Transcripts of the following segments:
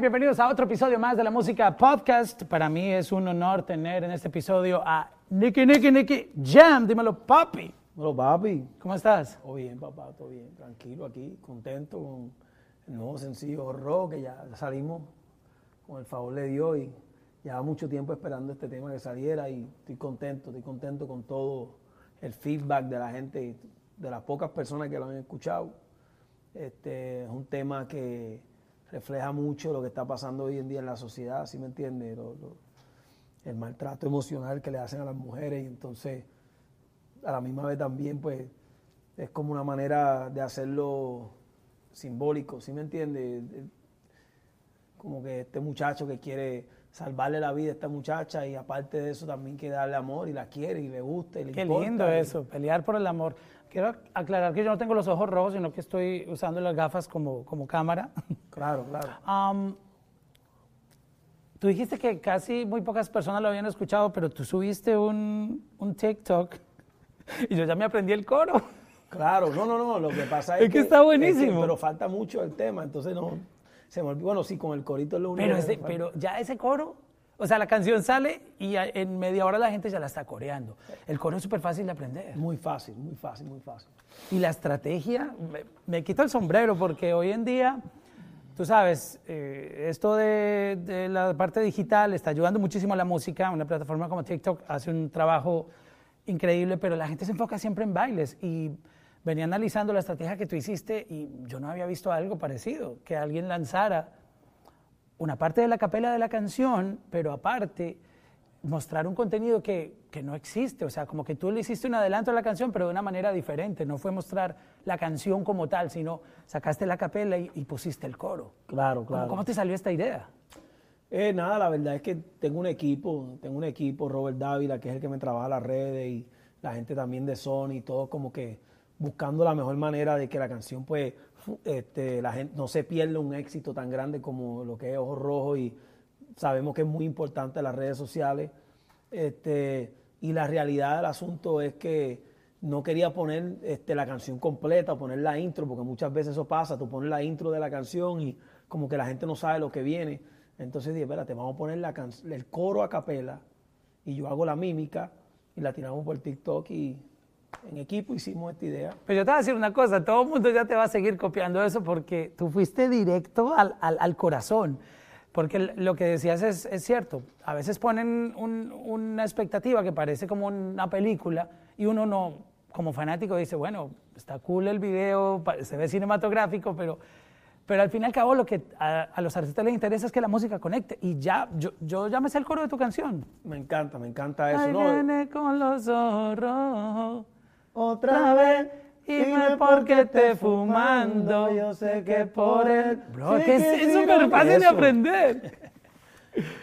bienvenidos a otro episodio más de la música podcast. Para mí es un honor tener en este episodio a Nicky, Nicky, Nicky Jam. Dímelo, papi. Dímelo, papi. ¿Cómo estás? Todo bien, papá, todo bien. Tranquilo aquí, contento con el nuevo sencillo rock que ya salimos con el favor de Dios y llevaba mucho tiempo esperando este tema que saliera y estoy contento, estoy contento con todo el feedback de la gente, de las pocas personas que lo han escuchado. Este es un tema que refleja mucho lo que está pasando hoy en día en la sociedad, ¿sí me entiendes? el maltrato emocional que le hacen a las mujeres y entonces a la misma vez también pues es como una manera de hacerlo simbólico, ¿sí me entiendes? Como que este muchacho que quiere salvarle la vida a esta muchacha y aparte de eso también quiere darle amor y la quiere y le gusta y le Qué lindo eso, pelear por el amor. Quiero aclarar que yo no tengo los ojos rojos, sino que estoy usando las gafas como, como cámara. Claro, claro. tú dijiste que casi muy pocas personas lo habían escuchado, pero tú subiste un, un TikTok y yo ya me aprendí el coro. Claro, no, no, no, lo que pasa es, es que, está buenísimo. pero falta mucho el tema, entonces no, se me Bueno, sí, con el corito es lo único. Pero, pero ya ese coro, o sea, la canción sale y en media hora la gente ya la está coreando. El coro es súper fácil de aprender. Muy fácil, muy fácil, muy fácil. Y la estrategia, me, quito el sombrero porque hoy en día, tú sabes, eh, esto de, la parte digital está ayudando muchísimo a la música. Una plataforma como TikTok hace un trabajo increíble, pero la gente se enfoca siempre en bailes. Y venía analizando la estrategia que tú hiciste y yo no había visto algo parecido, que alguien lanzara una parte de la capela de la canción, pero aparte mostrar un contenido que, que, no existe, o sea, como que tú le hiciste un adelanto a la canción, pero de una manera diferente, no fue mostrar la canción como tal, sino sacaste la capela y, pusiste el coro. Claro, claro. ¿Cómo, te salió esta idea? Eh, nada, la verdad es que tengo un equipo, tengo un equipo, Robert Dávila, que es el que me trabaja las redes y la gente también de Sony, todo como que buscando la mejor manera de que la canción pues este, la gente no se pierda un éxito tan grande como lo que es Ojo Rojo y sabemos que es muy importante las redes sociales. Este, y la realidad del asunto es que no quería poner este, la canción completa, poner la intro, porque muchas veces eso pasa, tú pones la intro de la canción y como que la gente no sabe lo que viene. Entonces dije, espérate, vamos a poner la el coro a capela y yo hago la mímica y la tiramos por TikTok y en equipo hicimos esta idea. Pero yo te voy a decir una cosa, todo el mundo ya te va a seguir copiando eso porque tú fuiste directo al, al, corazón. Porque lo que decías es, es cierto. A veces ponen una expectativa que parece como una película y uno no, como fanático, dice, bueno, está cool el video, se ve cinematográfico, pero, pero al fin y al cabo lo que a, los artistas les interesa es que la música conecte. Y ya, yo, yo ya me sé el coro de tu canción. Me encanta, me encanta eso. Ahí viene con los ojos otra vez. Y no es porque esté fumando, yo sé que por él. Bro, es que es súper fácil de aprender.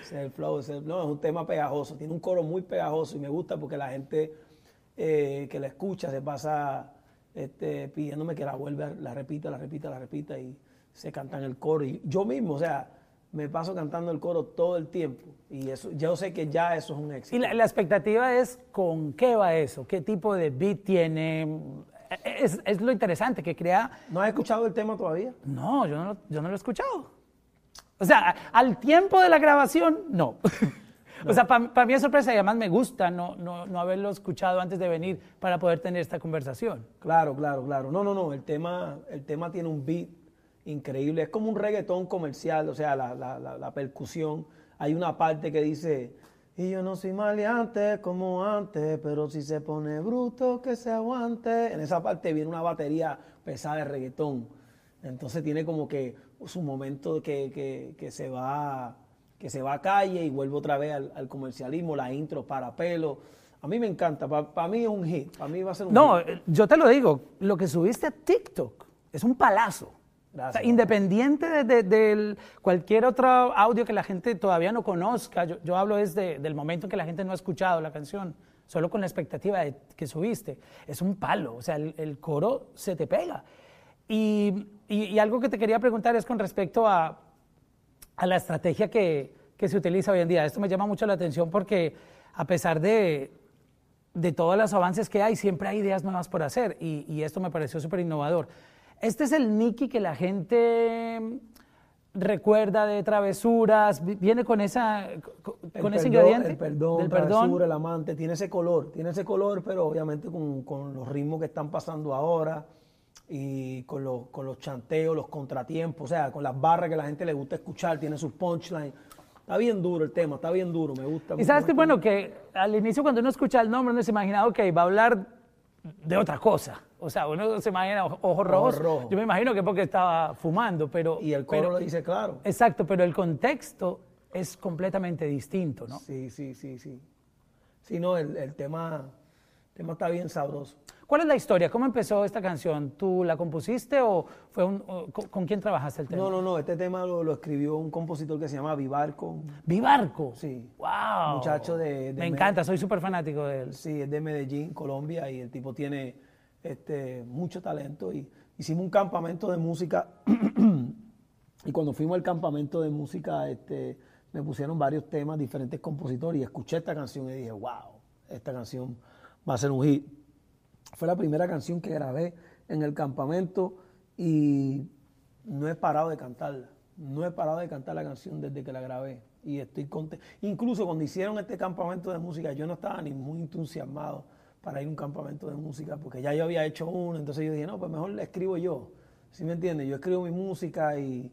Es el flow, es, no, es un tema pegajoso, tiene un coro muy pegajoso y me gusta porque la gente eh, que la escucha se pasa este, pidiéndome que la vuelva, la repita, la repita, la repita y se cantan el coro. Y yo mismo, o sea, me paso cantando el coro todo el tiempo y eso, yo sé que ya eso es un éxito. Y la, expectativa es con qué va eso, qué tipo de beat tiene. Es, es, lo interesante que crea. ¿No has escuchado el tema todavía? No, yo no, yo no lo he escuchado. O sea, al tiempo de la grabación, no. O sea, para mí es sorpresa y además me gusta no, no, no, haberlo escuchado antes de venir para poder tener esta conversación. Claro, claro, claro. No, no, no. El tema, el tema tiene un beat increíble. Es como un reggaetón comercial, o sea, la, la, la, percusión. Hay una parte que dice, y yo no soy maleante como antes, pero si se pone bruto, que se aguante. En esa parte viene una batería pesada de reggaetón. Entonces tiene como que su momento que, que, que se va que se va a calle y vuelve otra vez al, comercialismo, la intro para pelo. A mí me encanta, para mí es un hit, para mí va a ser un no, yo te lo digo, lo que subiste a TikTok es un palazo independiente de, cualquier otro audio que la gente todavía no conozca, yo, hablo desde del momento en que la gente no ha escuchado la canción, solo con la expectativa de que subiste, es un palo, o sea, el, coro se te pega. Y, algo que te quería preguntar es con respecto a, la estrategia que, se utiliza hoy en día. Esto me llama mucho la atención porque a pesar de, todos los avances que hay, siempre hay ideas nuevas por hacer y, y esto me pareció súper innovador. Este es el Nicky que la gente recuerda de travesuras, vi- viene con esa con El ese perdón, ingrediente El perdón, del travesura, perdón. el amante, tiene ese color, tiene ese color, pero obviamente con, con los ritmos que están pasando ahora y con los, con los chanteos, los contratiempos, o sea, con las barras que la gente le gusta escuchar, tiene sus punchlines. Está bien duro el tema, está bien duro, me gusta. Y sabes que bueno que al inicio cuando uno escucha el nombre uno se imagina, ok, va a hablar de otra cosa. O sea, uno se imagina ojos ojos rojos. rojos. Yo me imagino que porque estaba fumando, pero Y el coro pero- lo dice claro. Exacto, pero el contexto es completamente distinto, ¿no? Sí, sí, sí, sí. Sí, no, el, el tema, el tema está bien sabroso. ¿Cuál es la historia? ¿Cómo empezó esta canción? ¿Tú la compusiste o fue un, o con, con quién trabajaste el tema? No, no, no, este tema lo, lo escribió un compositor que se llama Vivarco. Vivarco. Sí. Wow. Muchacho de- de Me Me- encanta, soy súper fanático de él. Sí, es de Medellín, Colombia, y el tipo tiene este, mucho talento. Y hicimos un campamento de música, y cuando fuimos al campamento de música, este, me pusieron varios temas, diferentes compositores, y escuché esta canción y dije, wow, esta canción va a ser un hit. Fue la primera canción que grabé en el campamento y no he parado de cantarla. No he parado de cantar la canción desde que la grabé. Y estoy contento. Incluso cuando hicieron este campamento de música, yo no estaba ni muy entusiasmado para ir a un campamento de música, porque ya yo había hecho uno. Entonces yo dije, no, pues mejor la escribo yo. ¿Sí me entiendes? Yo escribo mi música y,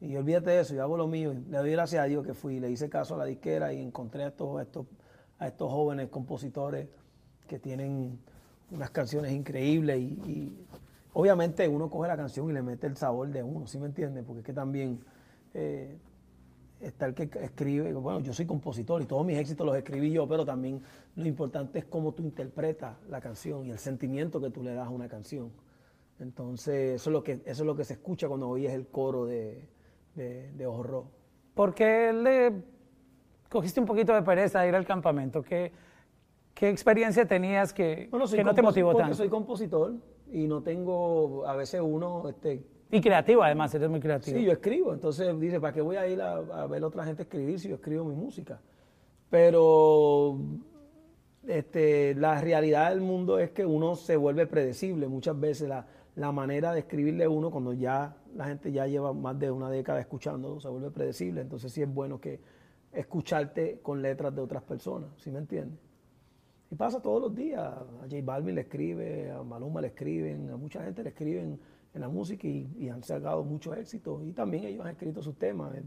y olvídate de eso, yo hago lo mío. Le doy gracias a Dios que fui, le hice caso a la disquera y encontré a estos, estos, a estos jóvenes compositores que tienen unas canciones increíbles y, y obviamente uno coge la canción y le mete el sabor de uno, ¿sí me entiendes? Porque es que también eh, está el que escribe, bueno, yo soy compositor y todos mis éxitos los escribí yo, pero también lo importante es cómo tú interpretas la canción y el sentimiento que tú le das a una canción. Entonces, eso es lo que, eso es lo que se escucha cuando oyes el coro de, de, de Ojos Rojos. ¿Por qué le cogiste un poquito de pereza de ir al campamento? ¿Qué, qué experiencia tenías que, Bueno, que no te motivó tanto? soy compositor y no tengo, a veces uno, este, Y creativo, además, eres muy creativo. Sí, yo escribo. Entonces dice, ¿para qué voy a ir a, ver a otra gente escribir si yo escribo mi música? Pero este, la realidad del mundo es que uno se vuelve predecible. Muchas veces la, la manera de escribirle a uno, cuando ya la gente ya lleva más de una década escuchándolo, se vuelve predecible. Entonces sí es bueno que escucharte con letras de otras personas, ¿sí me entiendes? Y pasa todos los días. A J Balvin le escribe, a Maluma le escriben, a mucha gente le escriben en la música y, y han sacado muchos éxitos. Y también ellos han escrito sus temas. Eh,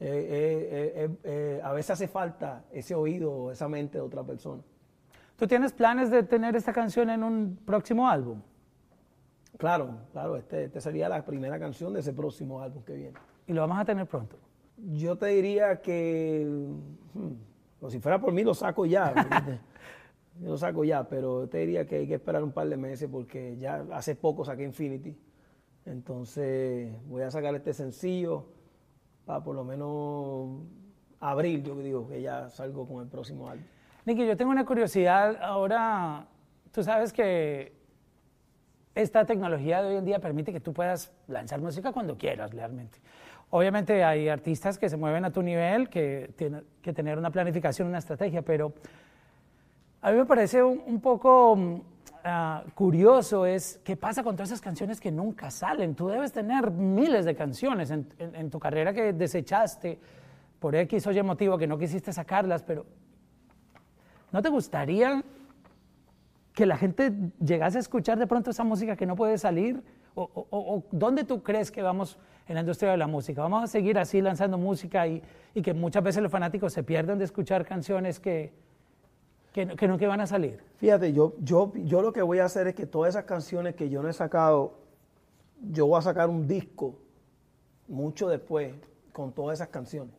eh, eh, eh, eh, a veces hace falta ese oído, esa mente de otra persona. ¿Tú tienes planes de tener esta canción en un próximo álbum? Claro, claro, este, este sería la primera canción de ese próximo álbum que viene. Y lo vamos a tener pronto. Yo te diría que, hmm, o si fuera por mí, lo saco ya. Yo lo saco ya, pero te diría que hay que esperar un par de meses porque ya hace poco saqué Infinity. Entonces voy a sacar este sencillo para por lo menos abril, yo digo que ya salgo con el próximo álbum. Nicky, yo tengo una curiosidad. Ahora, tú sabes que esta tecnología de hoy en día permite que tú puedas lanzar música cuando quieras, realmente. Obviamente hay artistas que se mueven a tu nivel, que tienen que tener una planificación, una estrategia, pero a mí me parece un, poco mm, ah, curioso es qué pasa con todas esas canciones que nunca salen. Tú debes tener miles de canciones en, tu carrera que desechaste por X o Y motivo que no quisiste sacarlas, pero ¿no te gustaría que la gente llegase a escuchar de pronto esa música que no puede salir? ¿O, dónde tú crees que vamos en la industria de la música? ¿Vamos a seguir así lanzando música y, y que muchas veces los fanáticos se pierdan de escuchar canciones que, que, no- que no que van a salir? Fíjate, yo, yo, yo lo que voy a hacer es que todas esas canciones que yo no he sacado, yo voy a sacar un disco mucho después con todas esas canciones.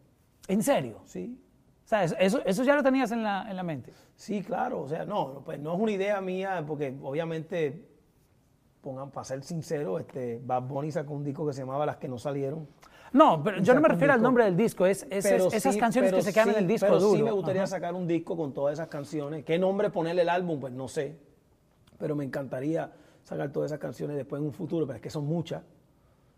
¿En serio? Sí, O sea, eso, eso, eso ya lo tenías en la, en la mente. sí, claro. O sea, no, pues no es una idea mía, porque obviamente, pongan, para ser sincero, este, Bad Bunny sacó un disco que se llamaba Las que no salieron. No, pero yo no me refiero al nombre del disco, es, es- Pero esas sí, canciones pero que se quedan en el disco pero duro. sí me gustaría Ajá. sacar un disco con todas esas canciones. ¿Qué nombre ponerle al álbum? Pues no sé. Pero me encantaría sacar todas esas canciones después en un futuro, pero es que son muchas.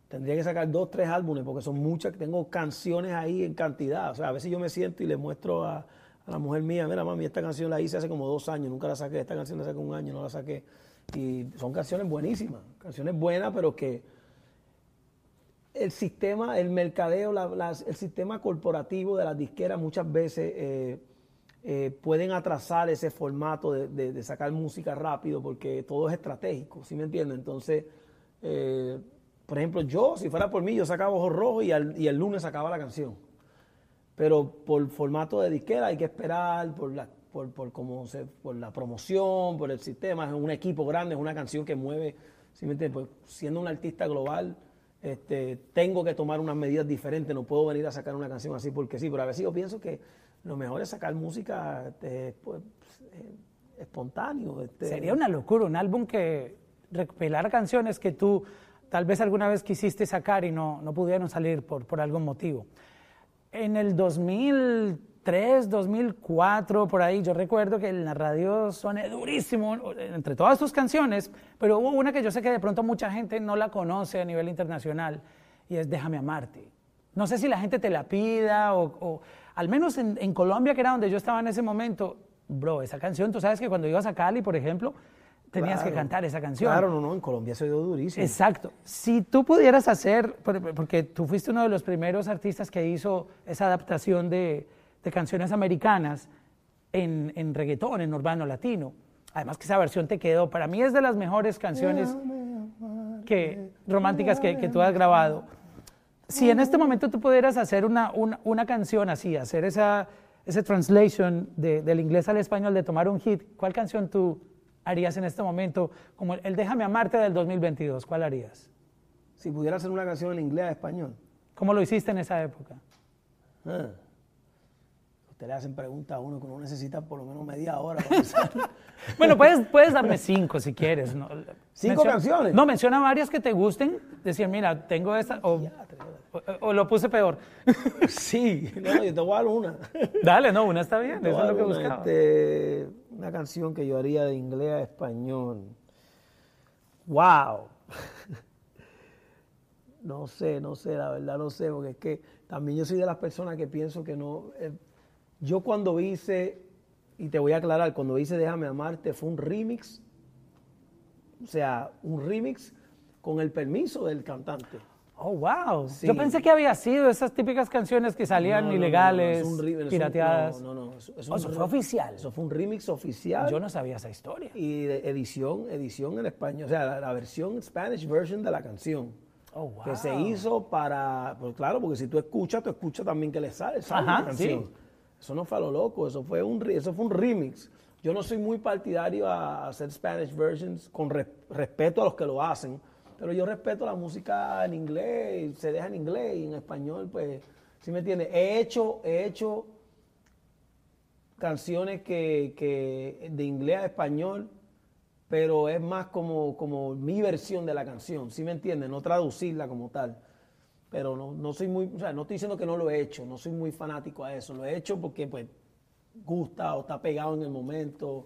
Tendría que sacar dos, tres álbumes, porque son muchas. Tengo canciones ahí en cantidad. O sea, a veces yo me siento y le muestro a, a la mujer mía, mira, mami, esta canción la hice hace como dos años, nunca la saqué. Esta canción la saqué un año, no la saqué. Y son canciones buenísimas. Canciones buenas, pero que el sistema, el mercadeo, el sistema corporativo de las disqueras muchas veces eh, eh, pueden atrasar ese formato de, sacar música rápido porque todo es estratégico, ¿sí me entiendes? Entonces, eh, por ejemplo, yo, si fuera por mí, yo sacaba Ojos Rojos y, el lunes sacaba la canción. Pero por formato de disquera hay que esperar, por la promoción, por el sistema. Es un equipo grande, es una canción que mueve. ¿sí me entiendes? Pues, siendo un artista global, este, tengo que tomar unas medidas diferentes. No puedo venir a sacar una canción así porque sí. Pero a veces yo pienso que lo mejor es sacar música este, pues, eh, espontáneo. este. Sería una locura, un álbum que recopilara canciones que tú tal vez alguna vez quisiste sacar y no, no pudieron salir por, por algún motivo. En el 2003, 2004, por ahí, yo recuerdo que en la radio soné durísimo entre todas tus canciones, pero hubo una que yo sé que de pronto mucha gente no la conoce a nivel internacional y es Déjame amarte. No sé si la gente te la pida o, o al menos en, en Colombia, que era donde yo estaba en ese momento, bro, esa canción, tú sabes que cuando ibas a Cali, por ejemplo, tenías que cantar esa canción. Claro, no, no, en Colombia se dio durísimo. Exacto. Si tú pudieras hacer, por- porque tú fuiste uno de los primeros artistas que hizo esa adaptación de, de canciones americanas en, en reggaetón, en urbano latino. Además que esa versión te quedó, para mí es de las mejores canciones que, románticas que, que tú has grabado. Si en este momento tú pudieras hacer una, una, una canción así, hacer esa, ese translation de- del inglés al español, de tomar un hit, ¿cuál canción tú harías en este momento? Como el, el Déjame amarte del 2022, ¿cuál harías? Si pudiera hacer una canción en inglés a español. ¿Cómo lo hiciste en esa época? Ah. Usted le hacen preguntas a uno que uno necesita por lo menos media hora para. Bueno, puedes, puedes darme cinco si quieres. ¿no? ¿Cinco canciones? No, menciona varias que te gusten. Decir, mira, tengo esta. O, o- o lo puse peor. sí, no, yo te voy a dar una. Dale, no, una está bien. Te Eso es lo que una, buscaba. este, una canción que yo haría de inglés a español. ¡Wow! No sé, no sé, la verdad no sé, porque es que también yo soy de las personas que pienso que no. eh, yo cuando hice, y te voy a aclarar, cuando hice Déjame Amarte fue un remix, o sea, un remix con el permiso del cantante. Oh, wow. Sí. Yo pensé que había sido esas típicas canciones que salían No, no, no, ilegales, no, pirateadas. No, no, no. es- es Oh, eso fue oficial. Eso fue un remix oficial. Yo no sabía esa historia. y de edición, edición en español, o sea, la, la versión Spanish version de la canción. Oh, wow. Que se hizo para, pues claro, porque si tú escuchas, tú escuchas también que le sale, sale Ajá, la canción. sí. Eso no fue lo loco, eso fue un, eso fue un remix. Yo no soy muy partidario a hacer Spanish versions con res- respeto a los que lo hacen, pero yo respeto la música en inglés, se deja en inglés y en español, pues, ¿sí me entiendes? He hecho, he hecho canciones que, que de inglés a español, pero es más como, como mi versión de la canción, ¿sí me entiendes? No traducirla como tal. Pero no, no soy muy, o sea, no estoy diciendo que no lo he hecho, no soy muy fanático a eso. Lo he hecho porque pues gusta o está pegado en el momento.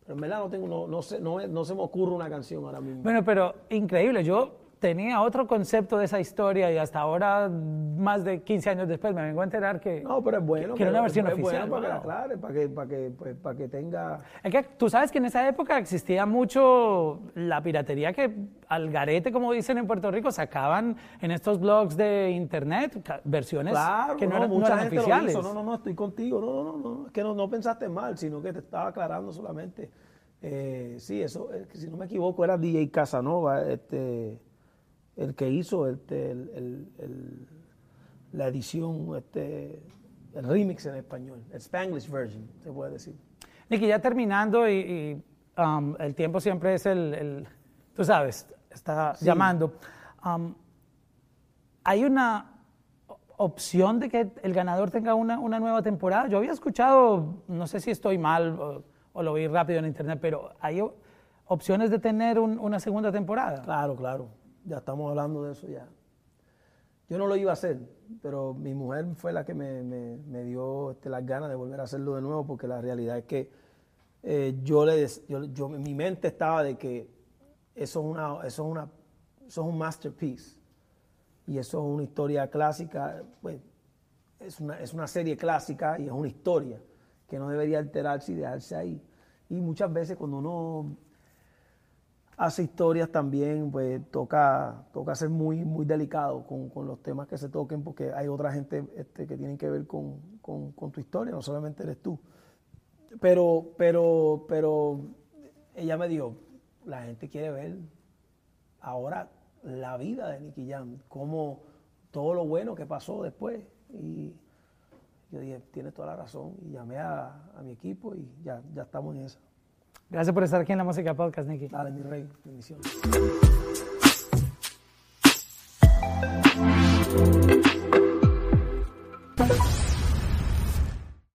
Pero en verdad no tengo, no, no, sé, no, no se me ocurre una canción ahora mismo. Bueno, pero increíble. Yo tenía otro concepto de esa historia y hasta ahora, más de 15 años después, me vengo a enterar que... No, pero es bueno. que era una versión es oficial, Bueno para que la wow. aclare, para que, para que, pues, para que tenga... Es que tú sabes que en esa época existía mucho la piratería que al garete, como dicen en Puerto Rico, sacaban en estos blogs de internet versiones Claro, que no, no, eran, no mucha eran gente oficiales. lo hizo. No, no, no, estoy contigo. No, no, no, no. Es que no, no pensaste mal, sino que te estaba aclarando solamente. Eh, sí, eso, si no me equivoco, era DJ Casanova, este, el que hizo este, el- el- el- la edición, este, el remix en español, el Spanglish version, se puede decir. Nicky, ya terminando y, y, um, el tiempo siempre es el, tú sabes, está llamando. Um, ¿Hay una opción de que el ganador tenga una, una nueva temporada? Yo había escuchado, no sé si estoy mal o, o lo vi rápido en internet, pero ¿hay opciones de tener un- una segunda temporada? Claro, claro, ya estamos hablando de eso ya. Yo no lo iba a hacer, pero mi mujer fue la que me, me- dio este, las ganas de volver a hacerlo de nuevo, porque la realidad es que eh, yo le yo, yo- mi mente estaba de que eso es una, eso es una, eso es un masterpiece y eso es una historia clásica, pues es una, es una serie clásica y es una historia que no debería alterarse y dejarse ahí. Y muchas veces cuando uno hace historias también, pues toca, toca ser muy, muy delicado con, con los temas que se toquen, porque hay otra gente este, que tienen que ver con, con, tu historia, no solamente eres tú. Pero, pero, pero ella me dijo, la gente quiere ver ahora la vida de Nicky Jam, cómo todo lo bueno que pasó después. Y yo dije, tienes toda la razón. Y llamé a, a mi equipo y ya, ya estamos en eso. Gracias por estar aquí en la Música Podcast, Nicky. Dale, mi rey. Bendiciones.